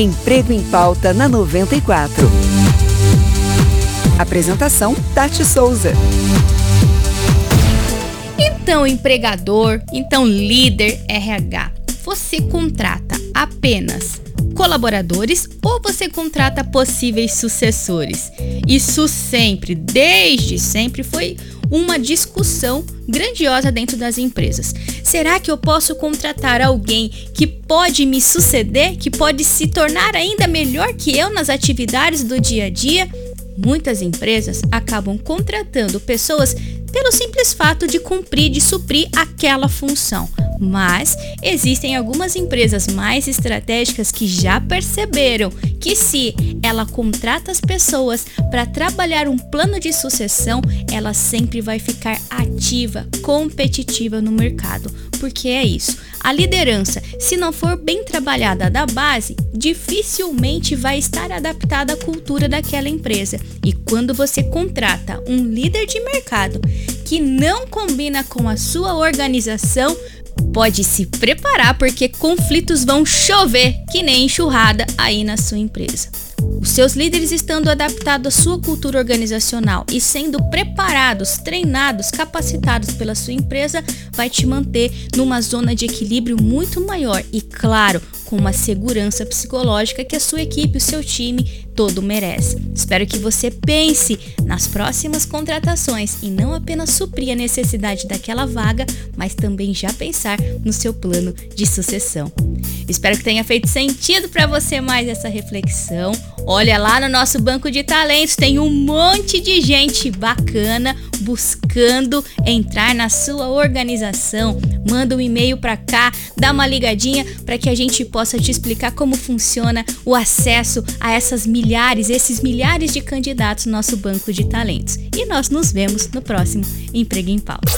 Emprego em Pauta na 94. Apresentação: Tati Souza. Então, empregador, então líder RH, você contrata apenas colaboradores ou você contrata possíveis sucessores? Isso sempre, desde sempre, foi uma discussão grandiosa dentro das empresas. Será que eu posso contratar alguém que pode me suceder, que pode se tornar ainda melhor que eu nas atividades do dia a dia? Muitas empresas acabam contratando pessoas pelo simples fato de cumprir, de suprir aquela função. Mas existem algumas empresas mais estratégicas que já perceberam que se ela contrata as pessoas para trabalhar um plano de sucessão, ela sempre vai ficar ativa, competitiva no mercado. Porque é isso. A liderança, se não for bem trabalhada da base, dificilmente vai estar adaptada à cultura daquela empresa. E quando você contrata um líder de mercado que não combina com a sua organização, pode se preparar porque conflitos vão chover que nem enxurrada aí na sua empresa. Os seus líderes estando adaptados à sua cultura organizacional e sendo preparados, treinados, capacitados pela sua empresa, vai te manter numa zona de equilíbrio muito maior e, claro, com uma segurança psicológica que a sua equipe, o seu time todo merece. Espero que você pense nas próximas contratações e não apenas suprir a necessidade daquela vaga, mas também já pensar no seu plano de sucessão. Espero que tenha feito sentido para você mais essa reflexão. Olha lá no nosso banco de talentos, tem um monte de gente bacana buscando entrar na sua organização. Manda um e-mail para cá, dá uma ligadinha para que a gente possa te explicar como funciona o acesso a essas milhares, esses milhares de candidatos no nosso banco de talentos. E nós nos vemos no próximo Emprego em Pauta.